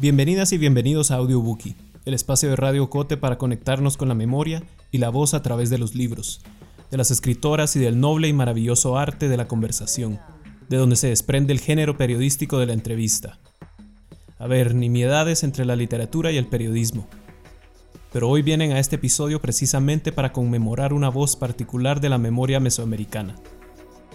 Bienvenidas y bienvenidos a Audiobookie, el espacio de Radio Cote para conectarnos con la memoria y la voz a través de los libros, de las escritoras y del noble y maravilloso arte de la conversación, de donde se desprende el género periodístico de la entrevista. A ver, nimiedades entre la literatura y el periodismo. Pero hoy vienen a este episodio precisamente para conmemorar una voz particular de la memoria mesoamericana,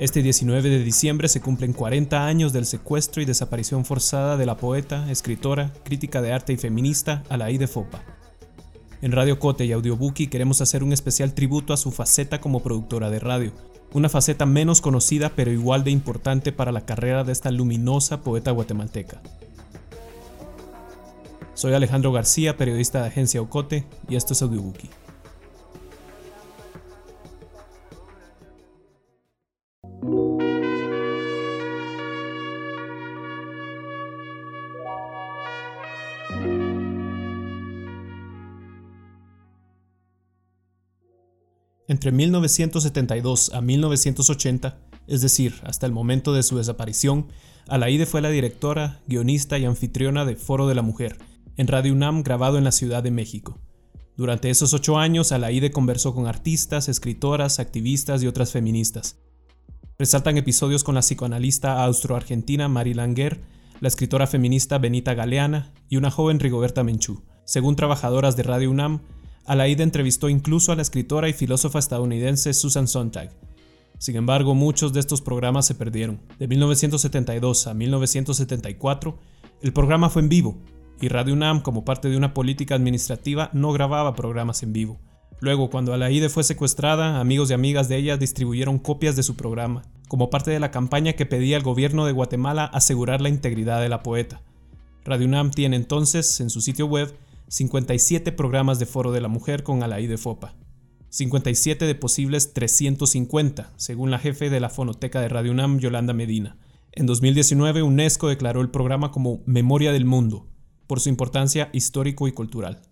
este 19 de diciembre se cumplen 40 años del secuestro y desaparición forzada de la poeta, escritora, crítica de arte y feminista Alaide Fopa. En Radio Cote y Audiobookie queremos hacer un especial tributo a su faceta como productora de radio, una faceta menos conocida pero igual de importante para la carrera de esta luminosa poeta guatemalteca. Soy Alejandro García, periodista de Agencia Ocote, y esto es Audiobookie. Entre 1972 a 1980, es decir, hasta el momento de su desaparición, Alaide fue la directora, guionista y anfitriona de Foro de la Mujer, en Radio UNAM grabado en la Ciudad de México. Durante esos ocho años, Alaide conversó con artistas, escritoras, activistas y otras feministas. Resaltan episodios con la psicoanalista austroargentina Mari Langer, la escritora feminista Benita Galeana y una joven Rigoberta Menchú. Según trabajadoras de Radio UNAM, Alaida entrevistó incluso a la escritora y filósofa estadounidense Susan Sontag. Sin embargo, muchos de estos programas se perdieron. De 1972 a 1974, el programa fue en vivo, y Radio UNAM, como parte de una política administrativa, no grababa programas en vivo. Luego, cuando Alaide fue secuestrada, amigos y amigas de ella distribuyeron copias de su programa, como parte de la campaña que pedía al gobierno de Guatemala asegurar la integridad de la poeta. Radio UNAM tiene entonces, en su sitio web, 57 programas de Foro de la Mujer con Alaide Fopa. 57 de posibles 350, según la jefe de la fonoteca de Radio UNAM, Yolanda Medina. En 2019, UNESCO declaró el programa como Memoria del Mundo, por su importancia histórico y cultural.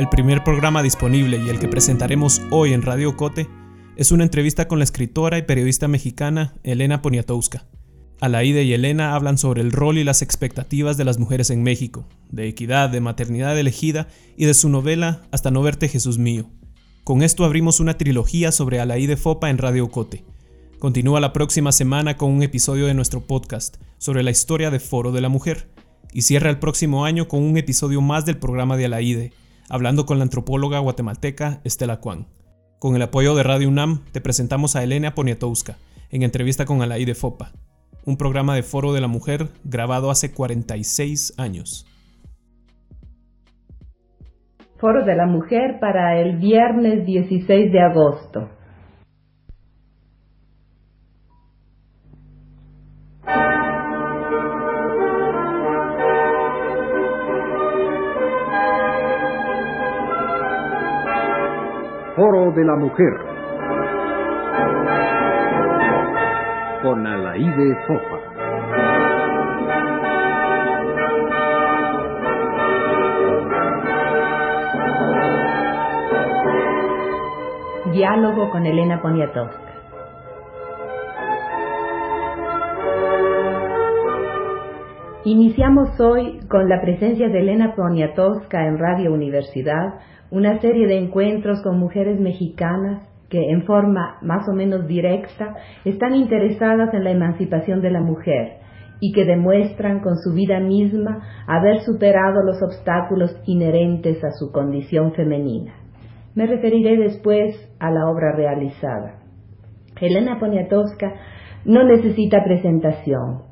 El primer programa disponible y el que presentaremos hoy en Radio Cote es una entrevista con la escritora y periodista mexicana Elena Poniatowska. Alaide y Elena hablan sobre el rol y las expectativas de las mujeres en México, de equidad, de maternidad elegida y de su novela Hasta no verte Jesús mío. Con esto abrimos una trilogía sobre Alaide Fopa en Radio Cote. Continúa la próxima semana con un episodio de nuestro podcast sobre la historia de Foro de la Mujer y cierra el próximo año con un episodio más del programa de Alaide, hablando con la antropóloga guatemalteca Estela Kwan. Con el apoyo de Radio UNAM te presentamos a Elena Poniatowska en entrevista con Alaide Fopa un programa de Foro de la Mujer grabado hace 46 años. Foro de la Mujer para el viernes 16 de agosto. Foro de la Mujer con Alaide Fofa. Diálogo con Elena Poniatowska. Iniciamos hoy con la presencia de Elena Poniatowska en Radio Universidad, una serie de encuentros con mujeres mexicanas que en forma más o menos directa están interesadas en la emancipación de la mujer y que demuestran con su vida misma haber superado los obstáculos inherentes a su condición femenina. Me referiré después a la obra realizada. Elena Poniatowska no necesita presentación.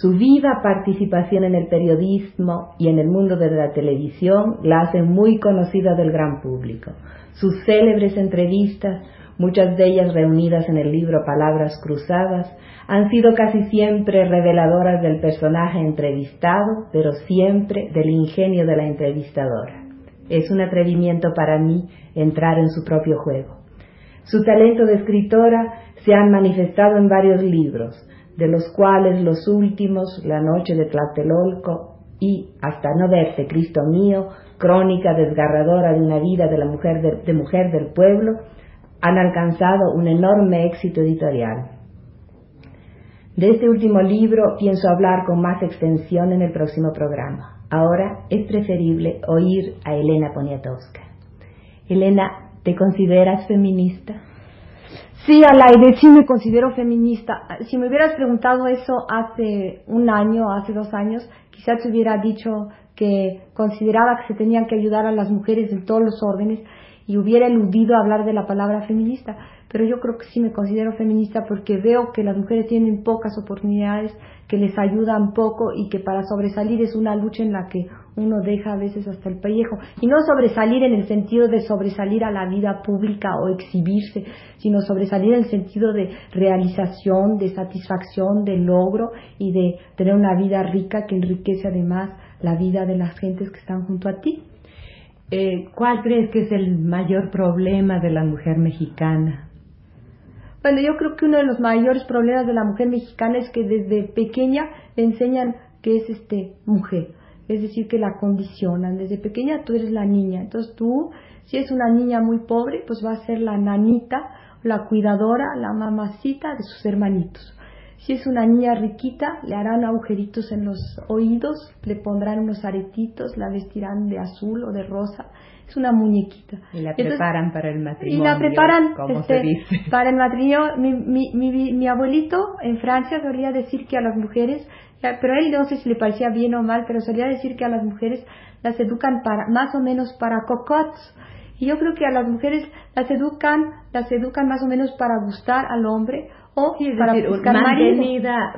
Su viva participación en el periodismo y en el mundo de la televisión la hacen muy conocida del gran público. Sus célebres entrevistas muchas de ellas reunidas en el libro Palabras Cruzadas, han sido casi siempre reveladoras del personaje entrevistado, pero siempre del ingenio de la entrevistadora. Es un atrevimiento para mí entrar en su propio juego. Su talento de escritora se ha manifestado en varios libros, de los cuales los últimos, La noche de Tlatelolco y Hasta no verte, Cristo mío, crónica desgarradora de una vida de la mujer de mujer del pueblo, han alcanzado un enorme éxito editorial. De este último libro pienso hablar con más extensión en el próximo programa. Ahora es preferible oír a Elena Poniatowska. Elena, ¿te consideras feminista? Sí, Alaide, sí me considero feminista. Si me hubieras preguntado eso hace un año, hace dos años, quizás te hubiera dicho que consideraba que se tenían que ayudar a las mujeres en todos los órdenes y hubiera eludido hablar de la palabra feminista. Pero yo creo que sí me considero feminista porque veo que las mujeres tienen pocas oportunidades, que les ayudan poco y que para sobresalir es una lucha en la que uno deja a veces hasta el pellejo. Y no sobresalir en el sentido de sobresalir a la vida pública o exhibirse, sino sobresalir en el sentido de realización, de satisfacción, de logro y de tener una vida rica que enriquece además la vida de las gentes que están junto a ti. Eh, ¿Cuál crees que es el mayor problema de la mujer mexicana? Bueno, yo creo que uno de los mayores problemas de la mujer mexicana es que desde pequeña le enseñan que es este mujer, es decir, que la condicionan. Desde pequeña tú eres la niña, entonces tú, si es una niña muy pobre, pues va a ser la nanita, la cuidadora, la mamacita de sus hermanitos. Si es una niña riquita, le harán agujeritos en los oídos, le pondrán unos aretitos, la vestirán de azul o de rosa. Es una muñequita. Y la preparan para el matrimonio. Y la preparan este, para el matrimonio. Mi, mi, mi, mi, abuelito en Francia solía decir que a las mujeres, pero a él no sé si le parecía bien o mal, pero solía decir que a las mujeres las educan para, más o menos para cocots. Y yo creo que a las mujeres las educan, las educan más o menos para gustar al hombre o para decir, mantenida,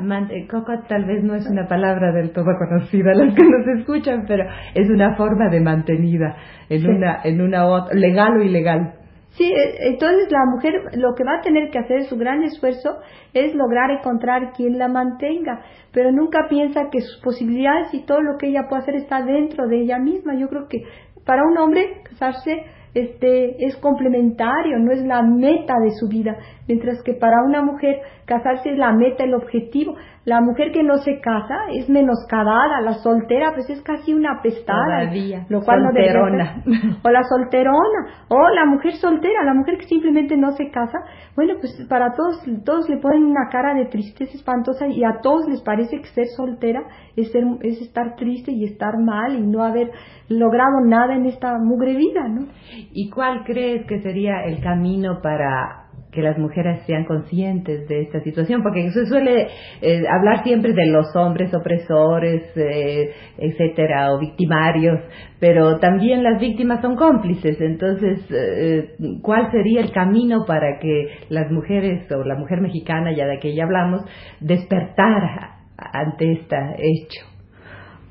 coco tal vez no es una palabra del todo conocida a los que nos escuchan, pero es una forma de mantenida en una en una legal o ilegal. Sí, e, entonces la mujer lo que va a tener que hacer su gran esfuerzo es lograr encontrar quien la mantenga, pero nunca piensa que sus posibilidades y todo lo que ella puede hacer está dentro de ella misma. Yo creo que para un hombre casarse este, es complementario, no es la meta de su vida, mientras que para una mujer casarse es la meta, el objetivo. La mujer que no se casa es menoscabada, la soltera pues es casi una pestada, lo cual solterona. o la solterona, o la mujer soltera, la mujer que simplemente no se casa, bueno pues para todos, todos le ponen una cara de tristeza espantosa y a todos les parece que ser soltera es, ser, es estar triste y estar mal y no haber logrado nada en esta mugre vida, ¿no? ¿Y cuál crees que sería el camino para que las mujeres sean conscientes de esta situación, porque se suele eh, hablar siempre de los hombres opresores, eh, etcétera, o victimarios, pero también las víctimas son cómplices. Entonces, eh, ¿cuál sería el camino para que las mujeres o la mujer mexicana, ya de que ya hablamos, despertara ante este hecho?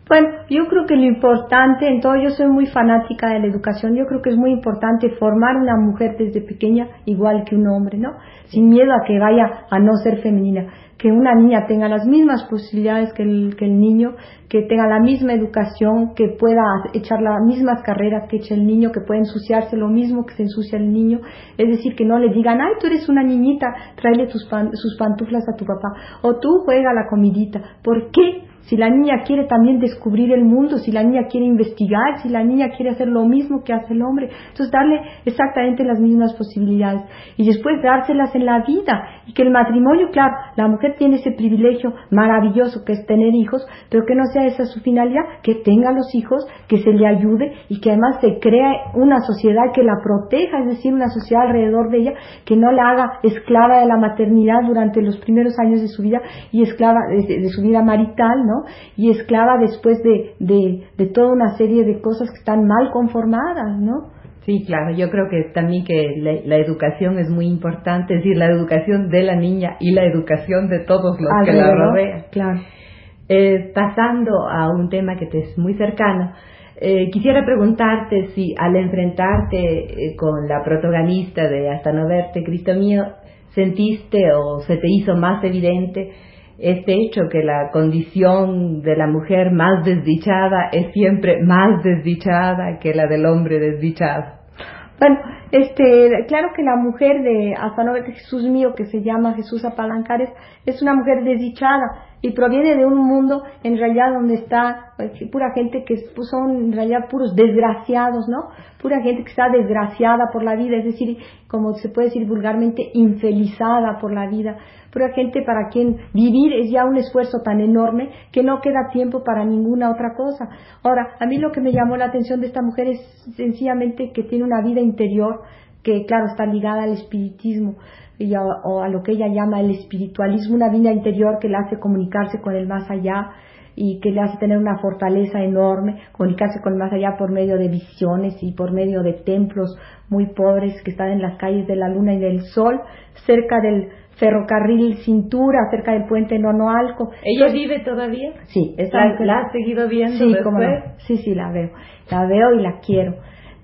Bueno, yo creo que lo importante, en todo, yo soy muy fanática de la educación, yo creo que es muy importante formar una mujer desde pequeña igual que un hombre, ¿no? Sin miedo a que vaya a no ser femenina, que una niña tenga las mismas posibilidades que el, que el niño, que tenga la misma educación, que pueda echar las mismas carreras que echa el niño, que pueda ensuciarse lo mismo que se ensucia el niño, es decir, que no le digan, ay, tú eres una niñita, tráele tus sus pantuflas a tu papá, o tú juega la comidita, ¿por qué? Si la niña quiere también descubrir el mundo, si la niña quiere investigar, si la niña quiere hacer lo mismo que hace el hombre. Entonces darle exactamente las mismas posibilidades y después dárselas en la vida y que el matrimonio, claro, la mujer tiene ese privilegio maravilloso que es tener hijos, pero que no sea esa su finalidad, que tenga los hijos, que se le ayude y que además se crea una sociedad que la proteja, es decir, una sociedad alrededor de ella que no la haga esclava de la maternidad durante los primeros años de su vida y esclava de, su vida marital, ¿no? Y esclava después de, de, toda una serie de cosas que están mal conformadas, ¿no? Sí, claro, yo creo que también que la, educación es muy importante, es decir, la educación de la niña y la educación de todos los que la rodean. Claro. Eh, pasando a un tema que te es muy cercano, eh, quisiera preguntarte si al enfrentarte eh, con la protagonista de Hasta no verte, Cristo mío, sentiste o se te hizo más evidente este hecho que la condición de la mujer más desdichada es siempre más desdichada que la del hombre desdichado. Bueno, este, claro que la mujer de hasta no Jesús mío, que se llama Jesús Apalancares, es una mujer desdichada. Y proviene de un mundo en realidad donde está eh, pura gente que pues, son en realidad puros desgraciados, ¿no? Pura gente que está desgraciada por la vida, es decir, como se puede decir vulgarmente, infelizada por la vida. Pura gente para quien vivir es ya un esfuerzo tan enorme que no queda tiempo para ninguna otra cosa. Ahora, a mí lo que me llamó la atención de esta mujer es sencillamente que tiene una vida interior que, claro, está ligada al espiritismo o a lo que ella llama el espiritualismo, una vida interior que le hace comunicarse con el más allá y que le hace tener una fortaleza enorme, comunicarse con el más allá por medio de visiones y por medio de templos muy pobres que están en las calles de la luna y del sol, cerca del ferrocarril Cintura, cerca del puente Nonoalco. ¿Ella vive todavía? Sí. ¿La, ¿La has seguido viendo sí, Sí, sí, la veo. La veo y la quiero.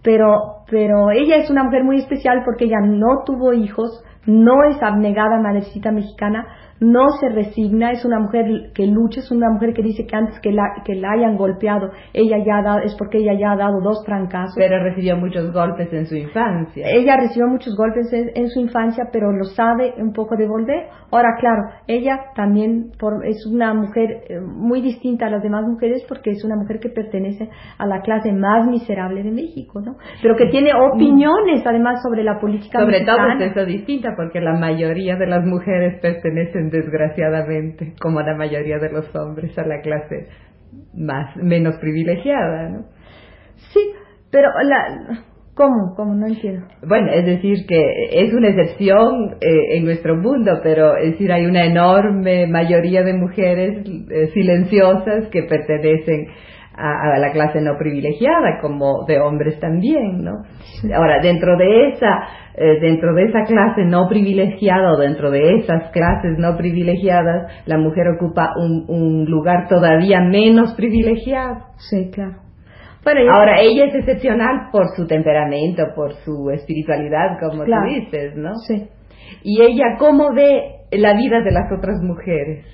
Pero, pero ella es una mujer muy especial porque ella no tuvo hijos, no es abnegada madrecita mexicana, no se resigna, es una mujer que lucha, es una mujer que dice que antes que la, que la hayan golpeado, ella ya ha dado, es porque ella ya ha dado dos trancazos. Pero recibió muchos golpes en su infancia. Ella recibió muchos golpes en, su infancia, pero lo sabe un poco devolver. Ahora, claro, ella también es una mujer eh, muy distinta a las demás mujeres porque es una mujer que pertenece a la clase más miserable de México, ¿no? Pero que tiene opiniones además sobre la política Sobre todo es eso distinta porque la mayoría de las mujeres pertenecen desgraciadamente, como la mayoría de los hombres, a la clase más menos privilegiada, ¿no? Sí, pero la ¿Cómo? ¿Cómo? No entiendo. Bueno, es decir, que es una excepción eh, en nuestro mundo, pero es decir, hay una enorme mayoría de mujeres eh, silenciosas que pertenecen a, la clase no privilegiada, como de hombres también, ¿no? Ahora, dentro de esa, eh, dentro de esa clase no privilegiada o dentro de esas clases no privilegiadas, la mujer ocupa un, un lugar todavía menos privilegiado. Sí, claro. Bueno, Ahora, ella es excepcional por su temperamento, por su espiritualidad, como tú dices, ¿no? Sí. Y ella, ¿cómo ve la vida de las otras mujeres?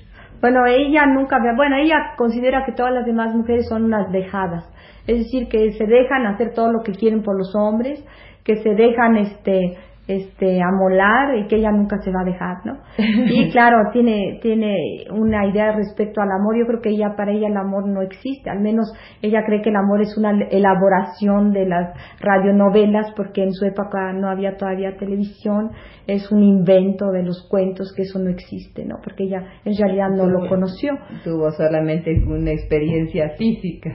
Bueno, ella nunca, bueno, ella considera que todas las demás mujeres son unas dejadas, es decir, que se dejan hacer todo lo que quieren por los hombres, que se dejan, este, este, amolar y que ella nunca se va a dejar, ¿no? Y claro, tiene, tiene una idea respecto al amor. Yo creo que ella, para ella el amor no existe. Al menos ella cree que el amor es una elaboración de las radionovelas, porque en su época no había todavía televisión. Es un invento de los cuentos que eso no existe, ¿no? Porque ella en realidad no lo conoció. Tuvo solamente una experiencia física.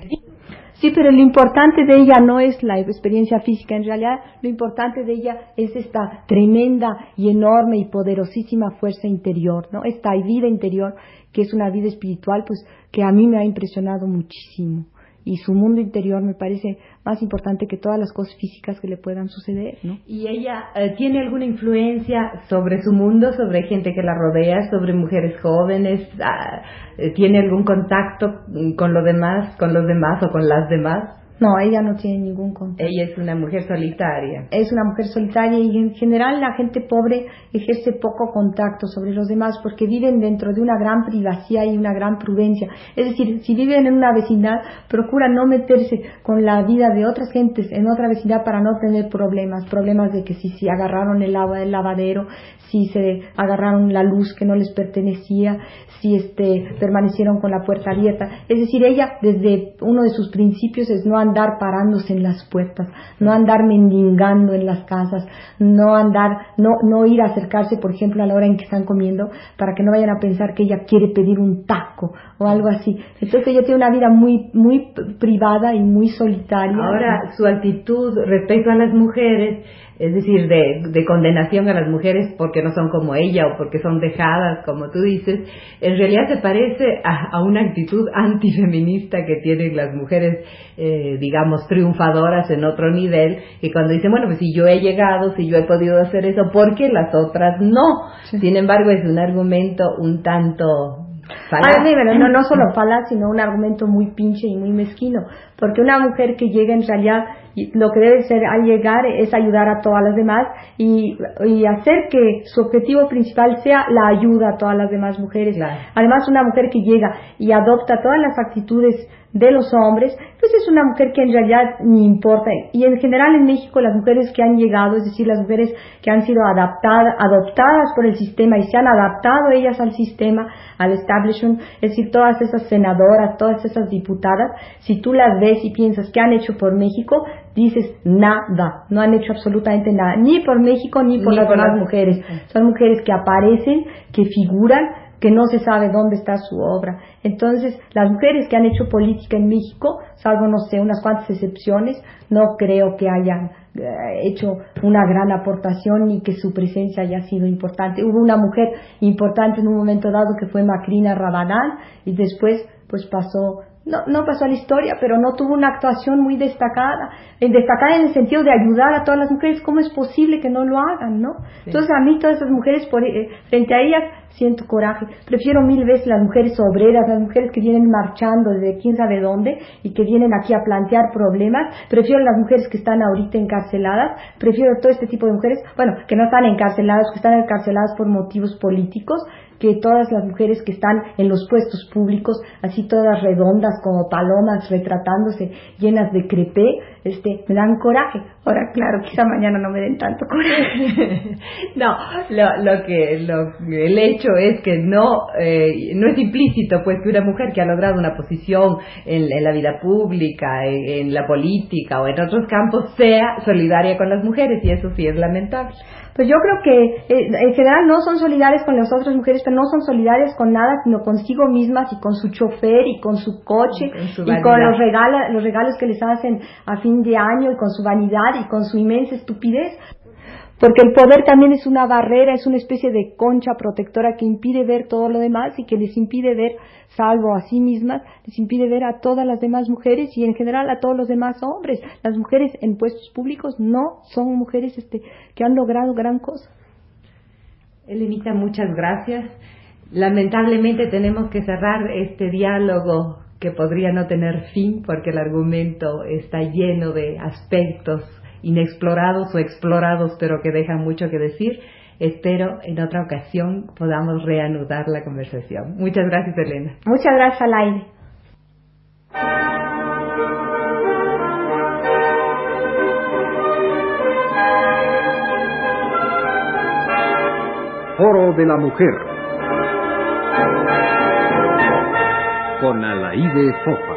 Sí, pero lo importante de ella no es la experiencia física, en realidad lo importante de ella es esta tremenda y enorme y poderosísima fuerza interior, ¿no? Esta vida interior que es una vida espiritual, pues que a mí me ha impresionado muchísimo y su mundo interior me parece más importante que todas las cosas físicas que le puedan suceder, ¿no? ¿Y ella eh, tiene alguna influencia sobre su mundo, sobre gente que la rodea, sobre mujeres jóvenes? Ah, ¿Tiene algún contacto con lo demás, con los demás o con las demás? No, ella no tiene ningún contacto. Ella es una mujer solitaria. Es una mujer solitaria y en general la gente pobre ejerce poco contacto sobre los demás porque viven dentro de una gran privacidad y una gran prudencia. Es decir, si viven en una vecindad, procura no meterse con la vida de otras gentes en otra vecindad para no tener problemas. Problemas de que si, si agarraron el agua del lavadero, si se agarraron la luz que no les pertenecía, si este, permanecieron con la puerta abierta. Es decir, ella desde uno de sus principios es no andar parándose en las puertas, no andar mendigando en las casas, no andar, no, no ir a acercarse, por ejemplo, a la hora en que están comiendo, para que no vayan a pensar que ella quiere pedir un taco o algo así. Entonces ella tiene una vida muy, muy privada y muy solitaria. Ahora, su actitud respecto a las mujeres, es decir, de, condenación a las mujeres porque no son como ella o porque son dejadas, como tú dices, en realidad se parece a, una actitud antifeminista que tienen las mujeres, eh, digamos, triunfadoras en otro nivel, y cuando dicen, bueno, pues si yo he llegado, si yo he podido hacer eso, ¿por qué las otras no? Sin embargo, es un argumento un tanto Falaz. no, no solo falaz, sino un argumento muy pinche y muy mezquino, porque una mujer que llega en realidad, lo que debe ser al llegar es ayudar a todas las demás y, y hacer que su objetivo principal sea la ayuda a todas las demás mujeres. Además, una mujer que llega y adopta todas las actitudes de los hombres, pues es una mujer que en realidad ni importa. Y en general en México las mujeres que han llegado, es decir, las mujeres que han sido adaptadas, adoptadas por el sistema y se han adaptado ellas al sistema, al establishment, es decir, todas esas senadoras, todas esas diputadas, si tú las ves y piensas que han hecho por México, dices nada, no han hecho absolutamente nada, ni por México ni por las demás mujeres. Son mujeres que aparecen, que figuran, que no se sabe dónde está su obra. Entonces, las mujeres que han hecho política en México, salvo, no sé, unas cuantas excepciones, no creo que hayan eh, hecho una gran aportación ni que su presencia haya sido importante. Hubo una mujer importante en un momento dado que fue Macrina Rabadán y después pues pasó no, no pasó a la historia, pero no tuvo una actuación muy destacada, destacada en el sentido de ayudar a todas las mujeres, ¿cómo es posible que no lo hagan, no? Entonces a mí todas esas mujeres, por, eh, frente a ellas, siento coraje. Prefiero mil veces las mujeres obreras, las mujeres que vienen marchando desde quién sabe dónde y que vienen aquí a plantear problemas. Prefiero las mujeres que están ahorita encarceladas. Prefiero todo este tipo de mujeres, bueno, que no están encarceladas, que están encarceladas por motivos políticos que todas las mujeres que están en los puestos públicos, así todas redondas como palomas retratándose, llenas de crepé, este, me dan coraje. Ahora, claro, quizá mañana no me den tanto coraje. no, lo, lo que, lo, el hecho es que no, eh, no es implícito, pues, que una mujer que ha logrado una posición en, la vida pública, en, la política o en otros campos, sea solidaria con las mujeres, y eso sí es lamentable. Pues yo creo que eh, en general no son solidarias con las otras mujeres, pero no son solidarias con nada, sino consigo mismas y con su chofer y con su coche y con los, regalos, los regalos que les hacen a fin de año y con su vanidad y con su inmensa estupidez. Porque el poder también es una barrera, es una especie de concha protectora que impide ver todo lo demás y que les impide ver, salvo a sí mismas, les impide ver a todas las demás mujeres y en general a todos los demás hombres. Las mujeres en puestos públicos no son mujeres este, que han logrado gran cosa. Elenita, muchas gracias. Lamentablemente tenemos que cerrar este diálogo que podría no tener fin porque el argumento está lleno de aspectos inexplorados o explorados, pero que dejan mucho que decir. Espero en otra ocasión podamos reanudar la conversación. Muchas gracias, Elena. Muchas gracias al aire. Foro de la Mujer con Alaide Fofa.